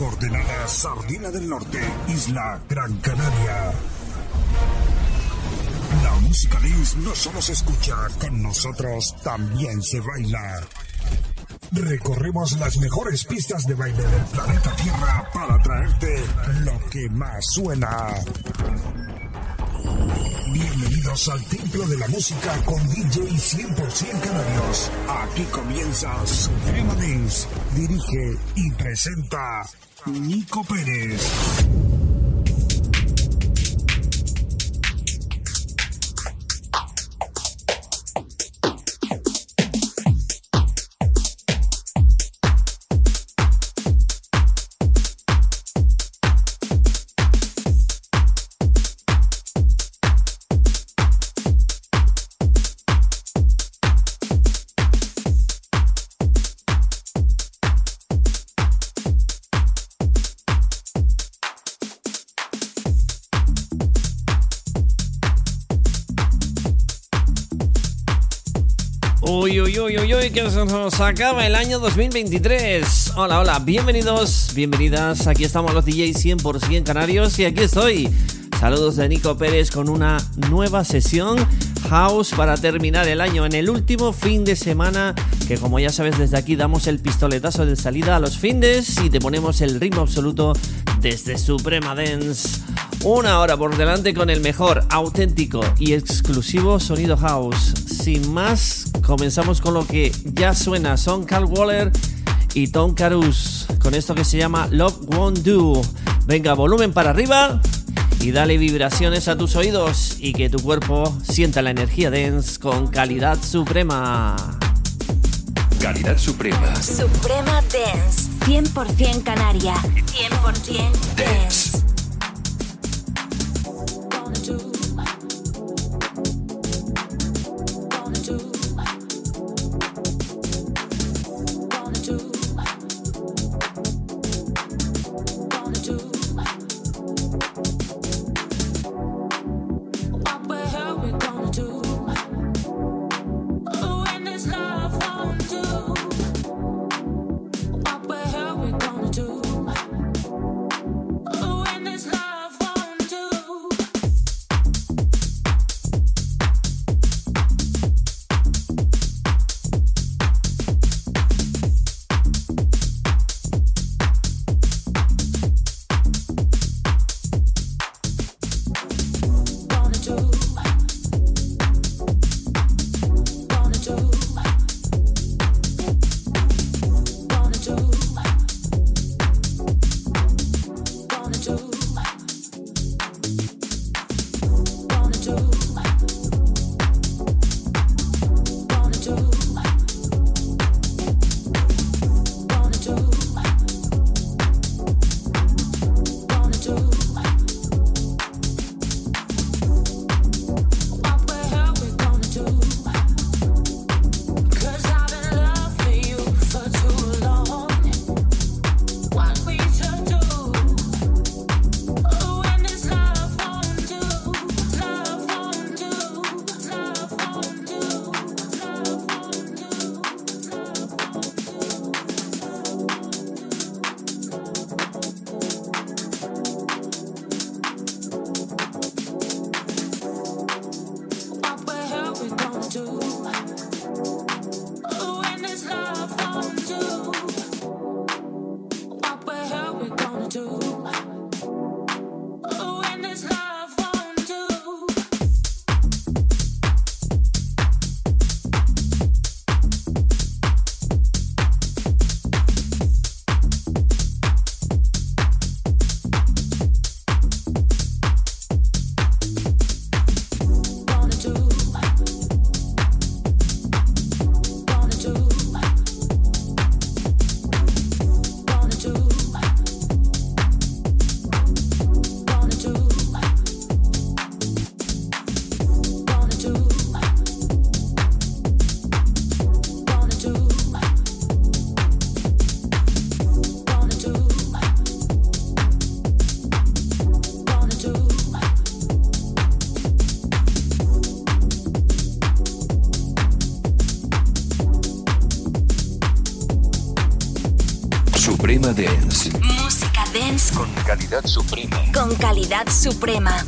Coordenada Sardina del Norte, Isla Gran Canaria. La música dance no solo se escucha, con nosotros también se baila. Recorremos las mejores pistas de baile del planeta Tierra para traerte lo que más suena. Al Templo de la Música con DJ 100% Canarios. Aquí comienza Suprema Dance. Dirige y presenta Nico Pérez. Que nos acaba el año 2023. Hola, hola, bienvenidos, bienvenidas. Aquí estamos los DJs 100% canarios y aquí estoy. Saludos de Nico Pérez con una nueva sesión House para terminar el año en el último fin de semana que como ya sabes desde aquí damos el pistoletazo de salida a los findes y te ponemos el ritmo absoluto desde Suprema Dance. Una hora por delante con el mejor, auténtico y exclusivo sonido house. Sin más, comenzamos con lo que ya suena. Son Carl Waller y Tom Carus con esto que se llama Love Won't Do. Venga, volumen para arriba y dale vibraciones a tus oídos y que tu cuerpo sienta la energía dance con calidad suprema. Calidad suprema. Suprema Dance. 100% Canaria. 100% Dance. Suprema.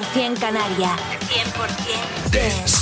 100% Canaria. 100% Dance.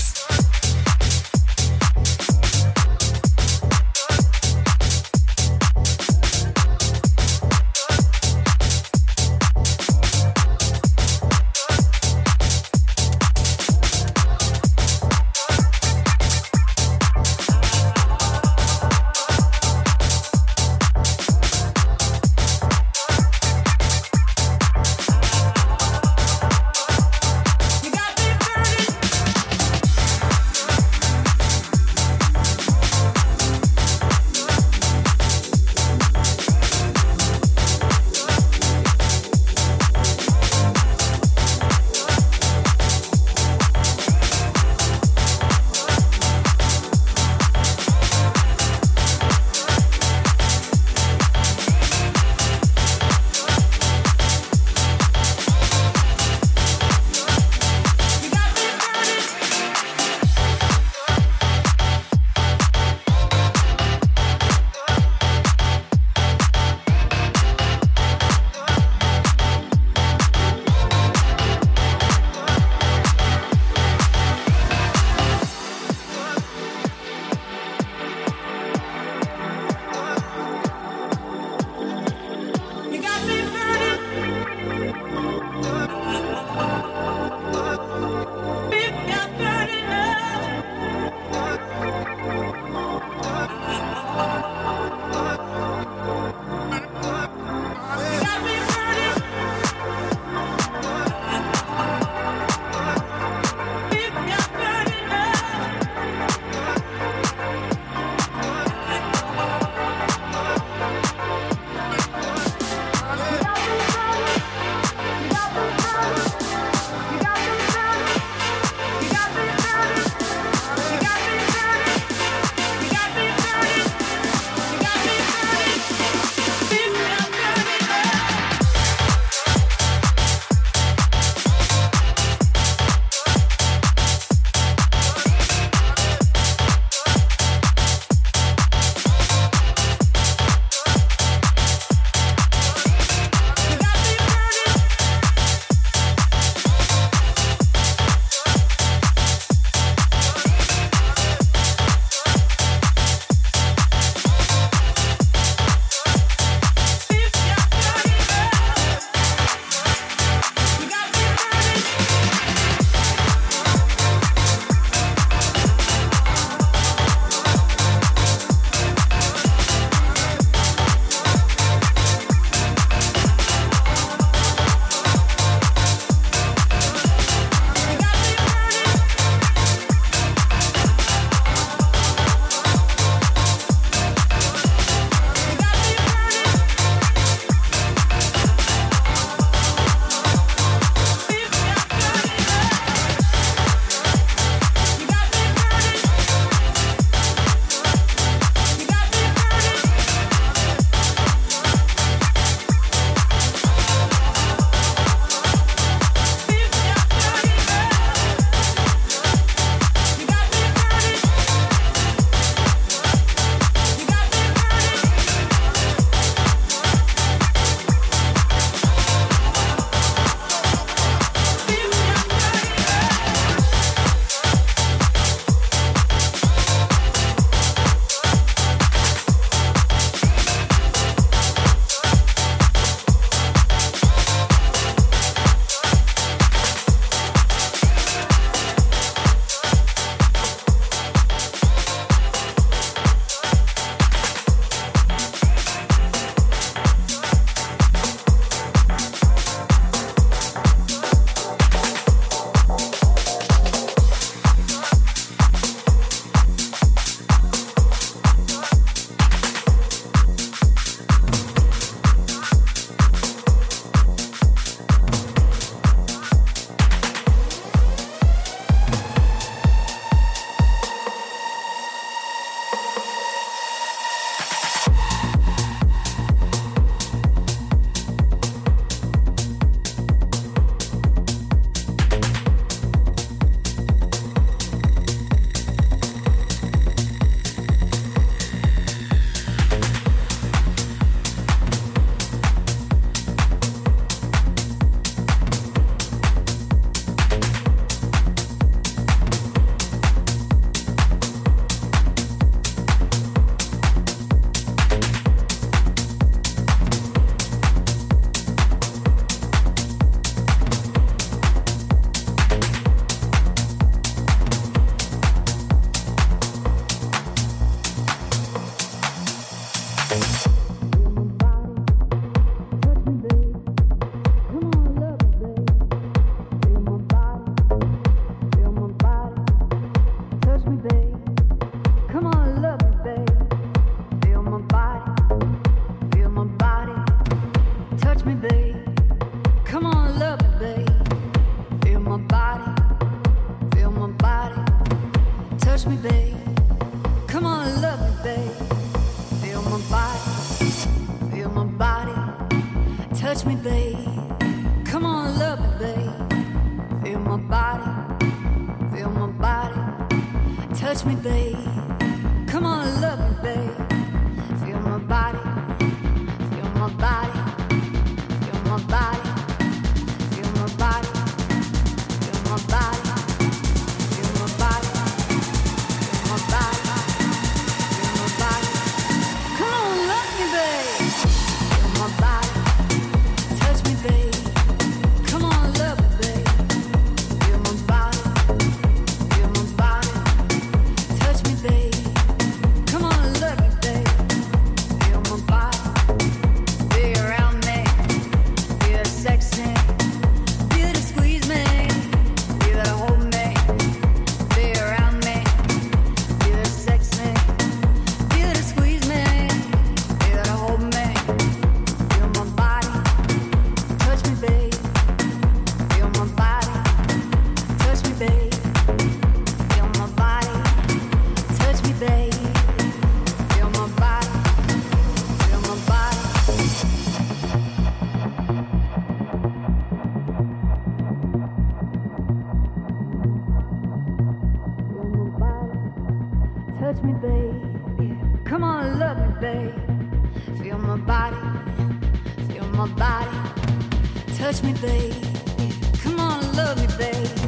DJs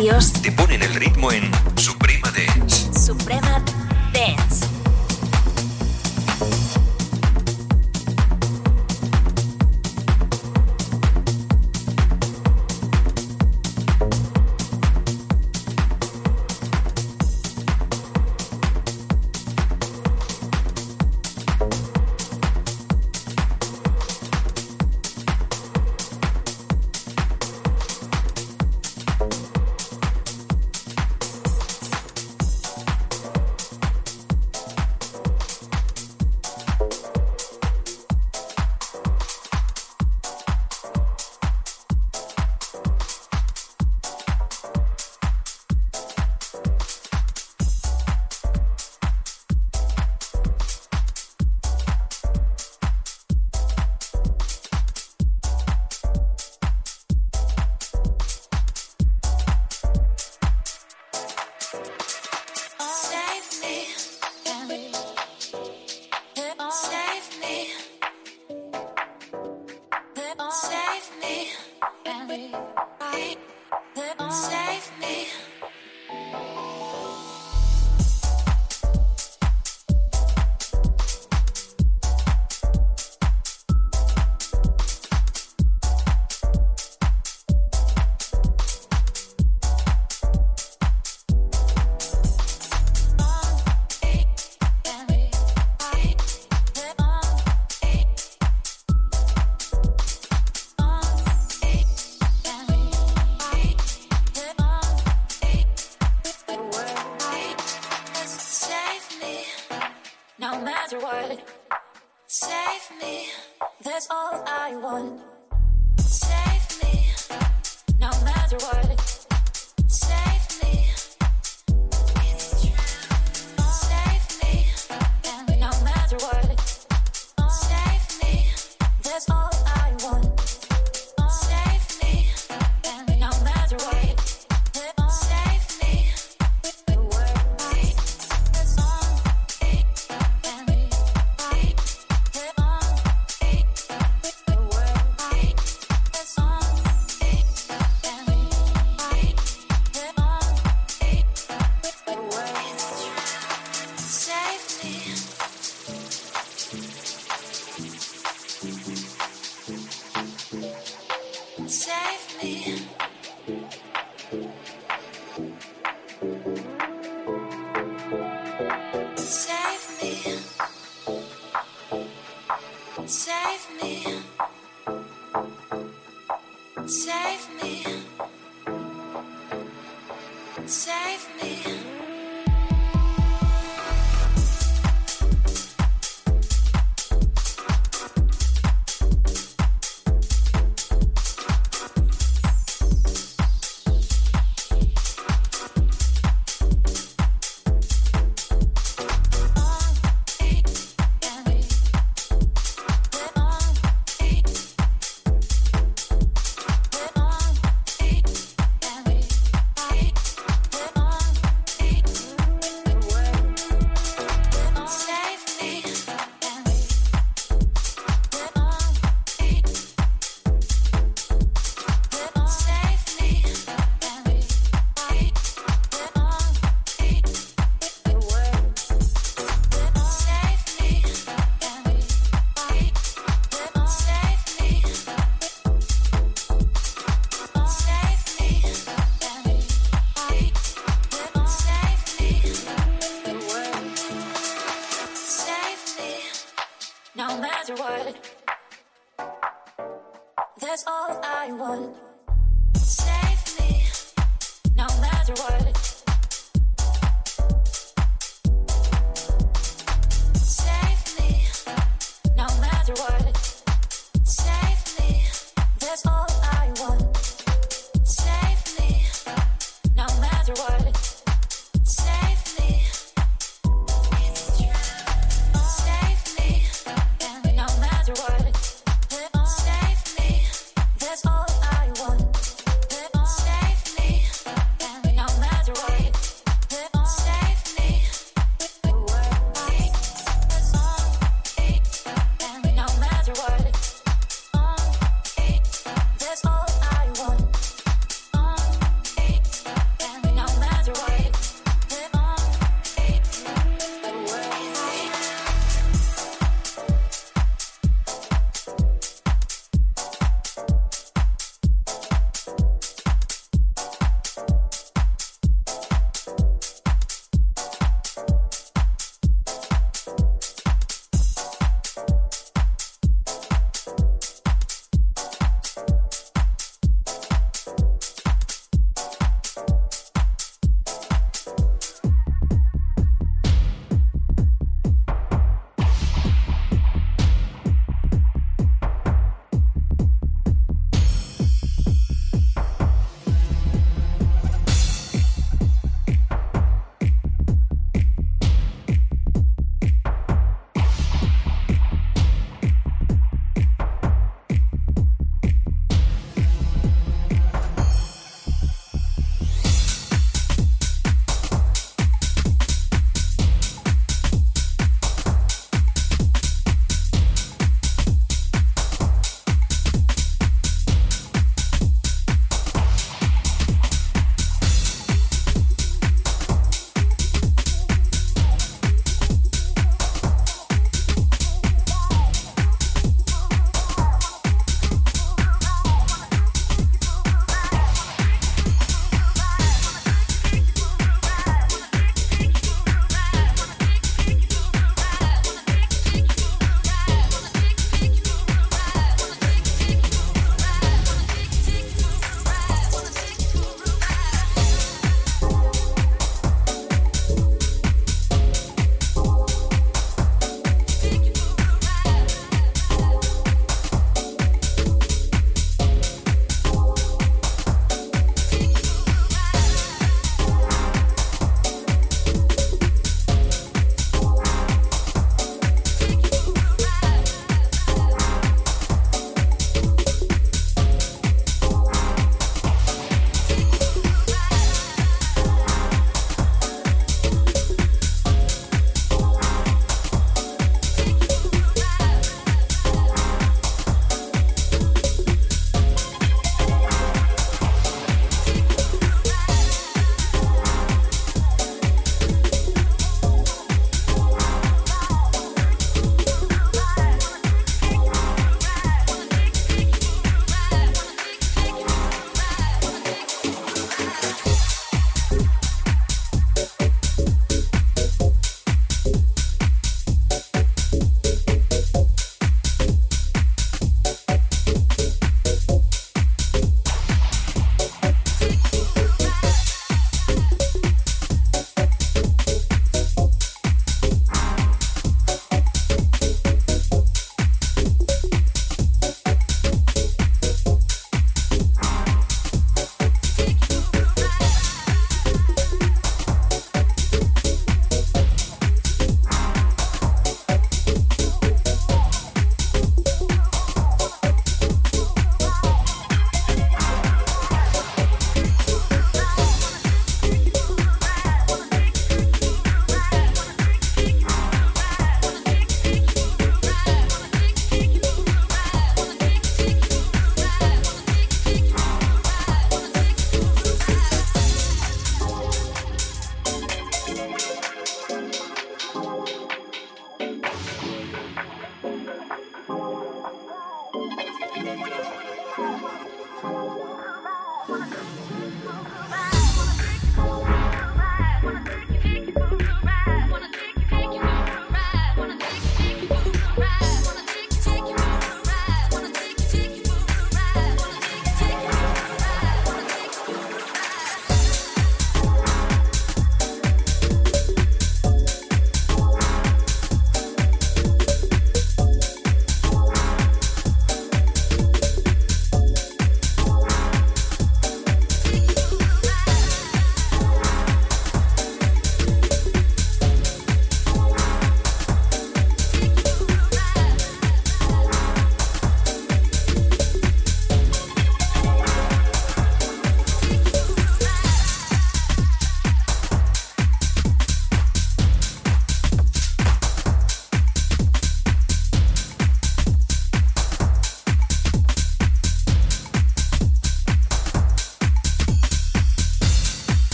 100%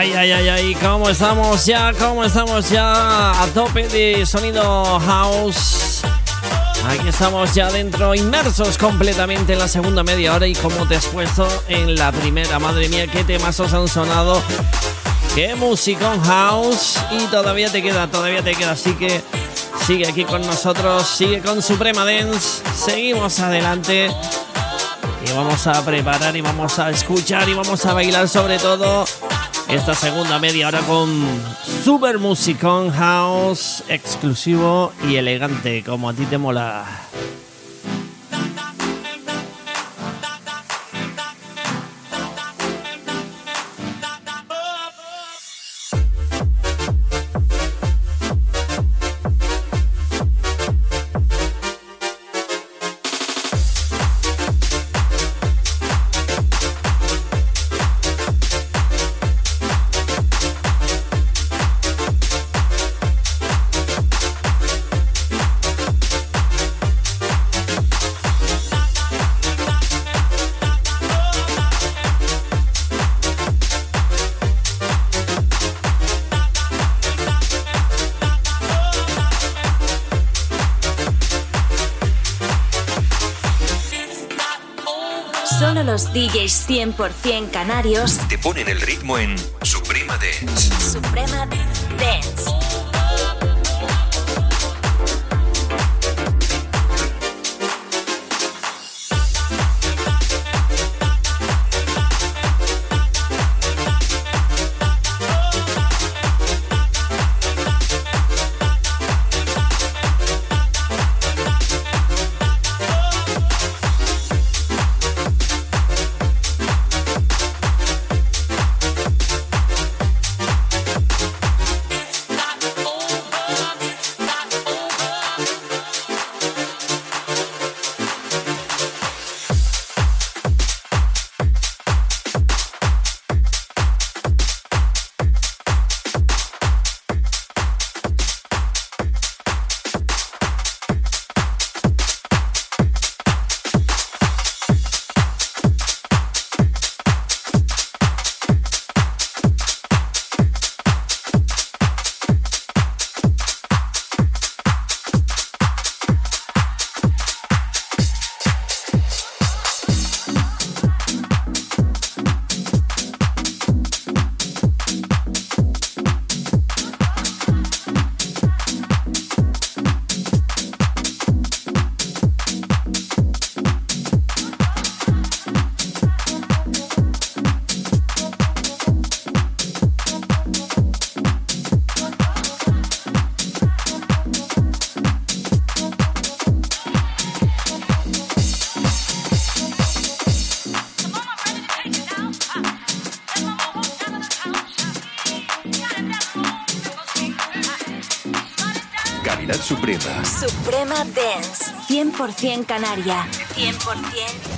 Ay, ay, ay, ay, ¿cómo estamos ya? ¿Cómo estamos ya? A tope de sonido house. Aquí estamos ya dentro, inmersos completamente en la segunda media hora y como te has puesto en la primera, madre mía, qué temas os han sonado. Qué musicón house y todavía te queda, todavía te queda, así que sigue aquí con nosotros, sigue con Suprema Dance, seguimos adelante y vamos a preparar y vamos a escuchar y vamos a bailar sobre todo esta segunda media hora con super musicón house exclusivo y elegante como a ti te mola. 100% canarios te ponen el ritmo en Suprema Dance. Suprema Dance. 100% Canaria. 100%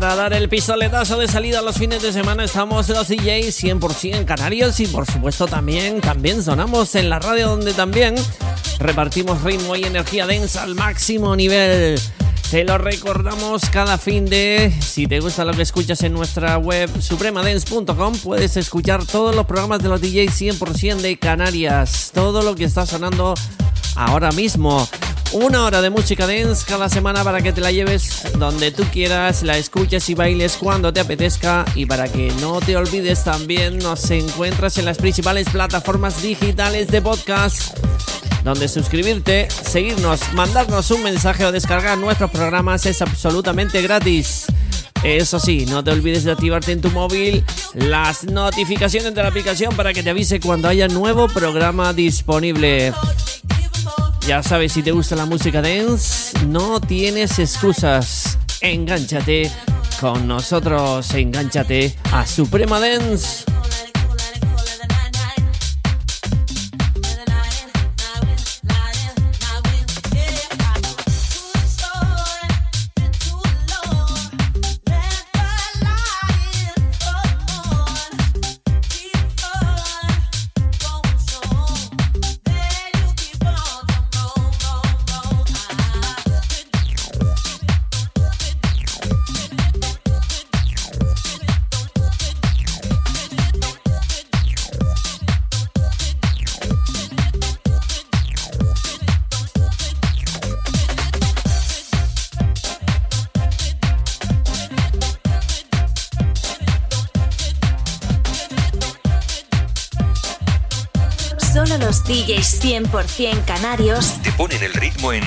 Para, dar el pistoletazo de salida los fines de semana estamos los DJs 100% canarios y por supuesto también, también sonamos en la radio donde también repartimos ritmo y energía densa al máximo nivel. Te lo recordamos cada fin de... Si te gusta lo que escuchas en nuestra web supremadance.com, puedes escuchar todos los programas de los DJs 100% de Canarias. Todo lo que está sonando ahora mismo. Una hora de música dance cada semana para que te la lleves donde tú quieras, la escuches y bailes cuando te apetezca. Y para que no te olvides también, nos encuentras en las principales plataformas digitales de podcast donde suscribirte, seguirnos, mandarnos un mensaje o descargar nuestros programas es absolutamente gratis. Eso sí, no te olvides de activarte en tu móvil las notificaciones de la aplicación para que te avise cuando haya nuevo programa disponible. Ya sabes, si te gusta la música dance, no tienes excusas. Engánchate con nosotros, engánchate a Suprema Dance. 100% canarios. Te ponen el ritmo en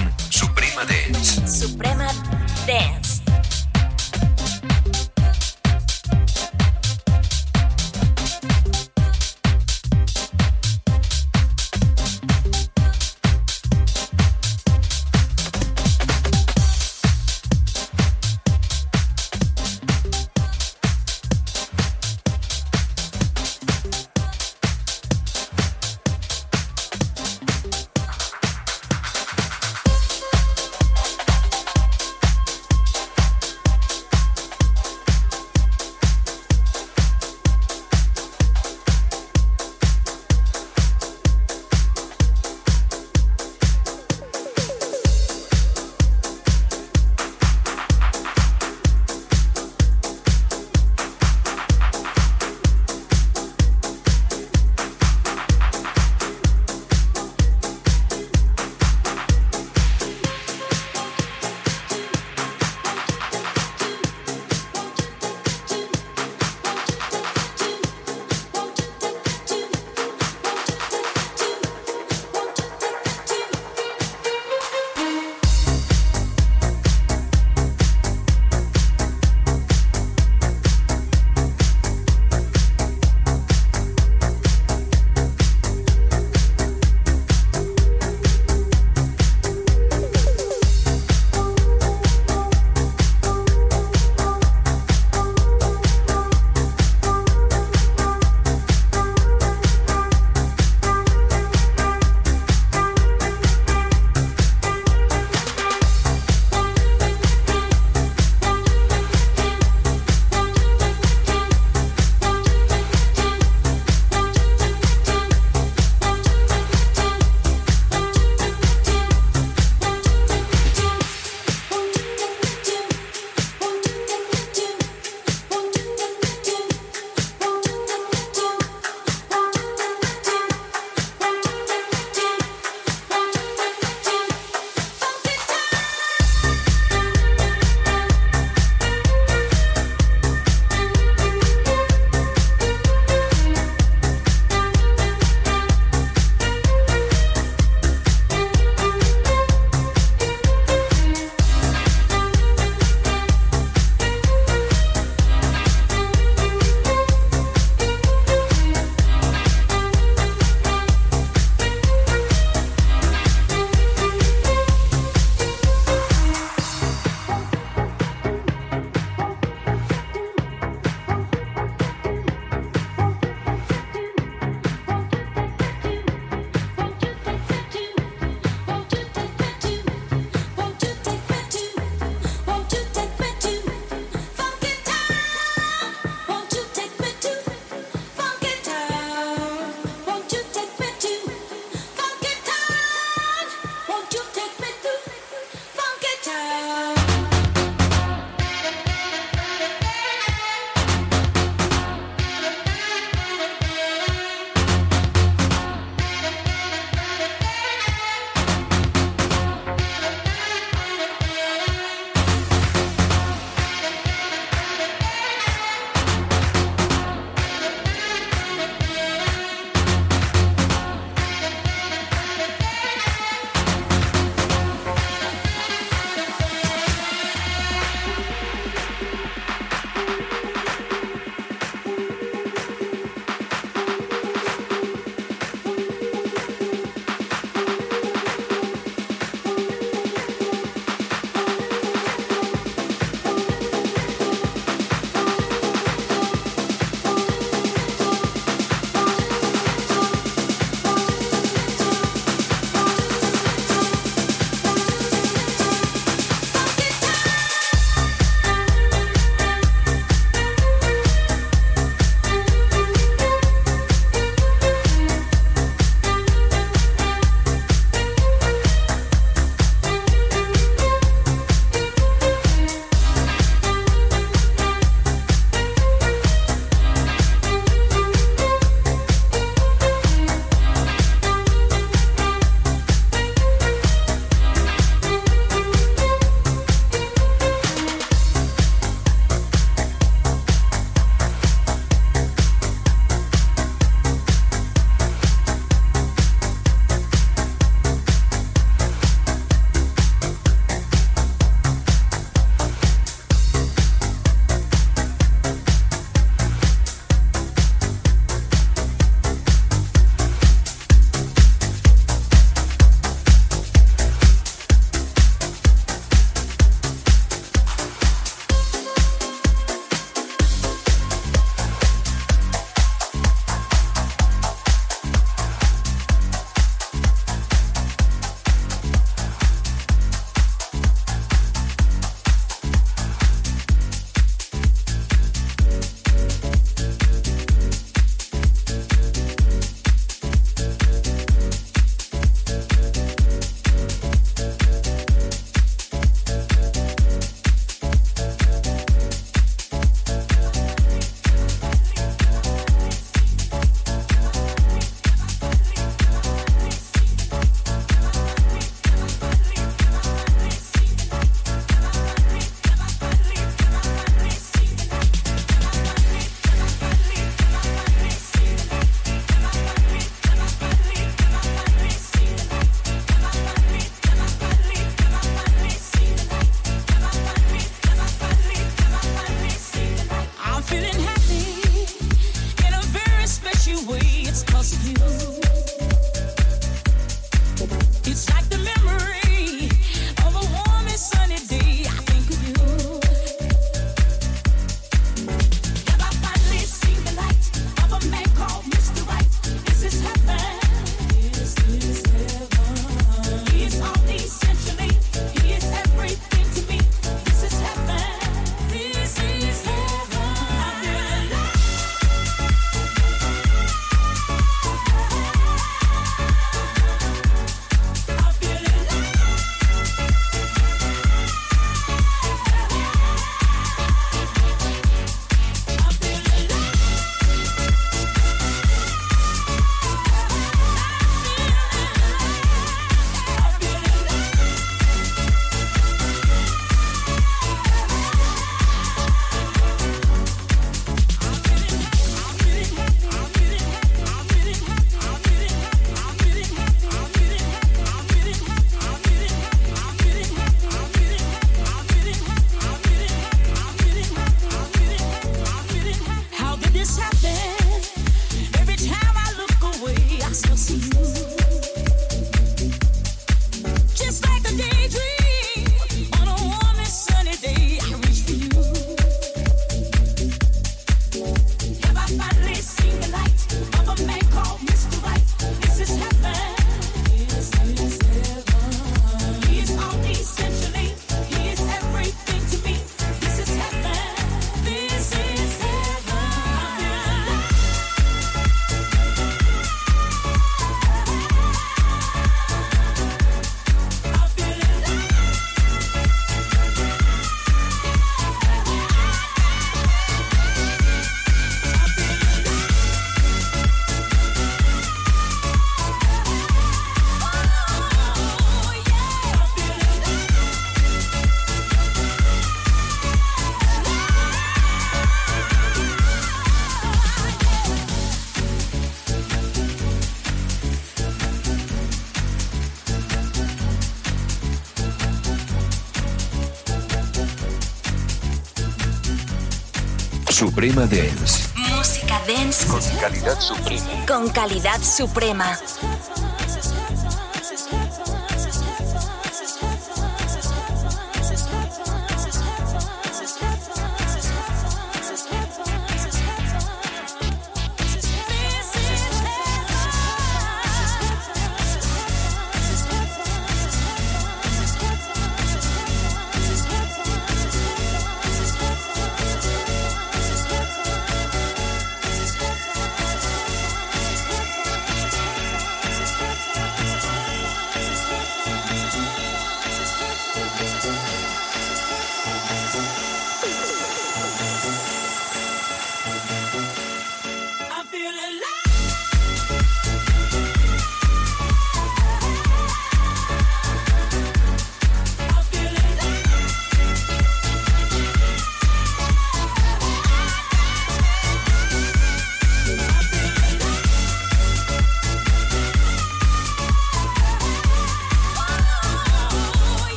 Suprema Dance. Música dance Con calidad suprema. con calidad suprema.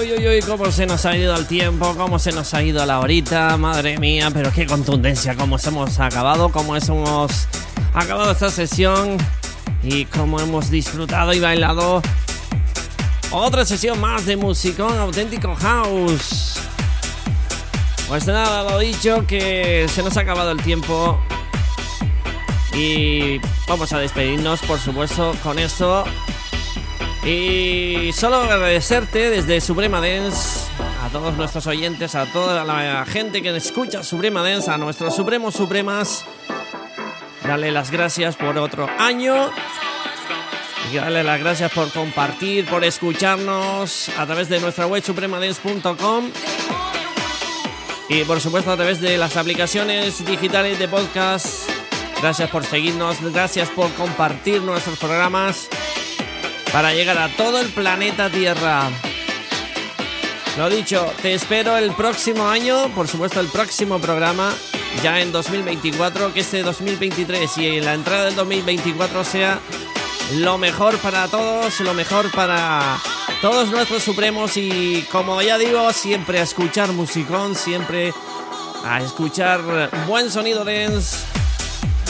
Uy, uy, uy, cómo se nos ha ido el tiempo, cómo se nos ha ido la horita, madre mía, pero qué contundencia, cómo hemos acabado, cómo hemos acabado esta sesión y cómo hemos disfrutado y bailado otra sesión más de musicón auténtico house. Pues nada, lo dicho, que se nos ha acabado el tiempo y vamos a despedirnos, por supuesto, con esto. Y solo agradecerte desde Suprema Dance a todos nuestros oyentes, a toda la gente que escucha Suprema Dance, a nuestros Supremos Supremas. Darle las gracias por otro año. Y darle las gracias por compartir, por escucharnos a través de nuestra web supremadance.com. Y por supuesto a través de las aplicaciones digitales de podcast. Gracias por seguirnos, gracias por compartir nuestros programas para llegar a todo el planeta Tierra. Lo dicho, te espero el próximo año, por supuesto el próximo programa, ya en 2024, que este 2023 y la entrada del 2024 sea lo mejor para todos, lo mejor para todos nuestros supremos y como ya digo, siempre a escuchar musicón, siempre a escuchar buen sonido dance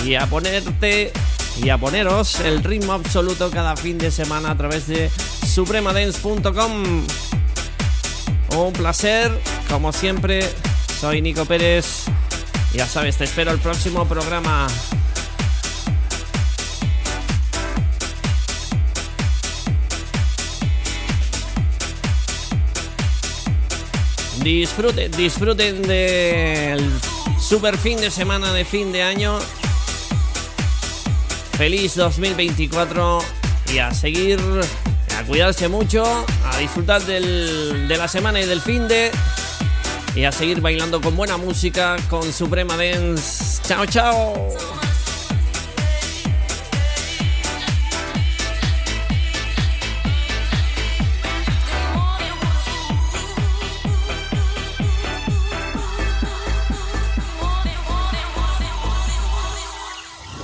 y a ponerte y a poneros el ritmo absoluto cada fin de semana a través de supremadance.com. Un placer, como siempre, soy Nico Pérez. Ya sabes, te espero el próximo programa. Disfruten, disfruten del super fin de semana de fin de año Feliz 2024 y a seguir, a cuidarse mucho, a disfrutar del, de la semana y del fin de y a seguir bailando con buena música con Suprema Dance. Chao, chao.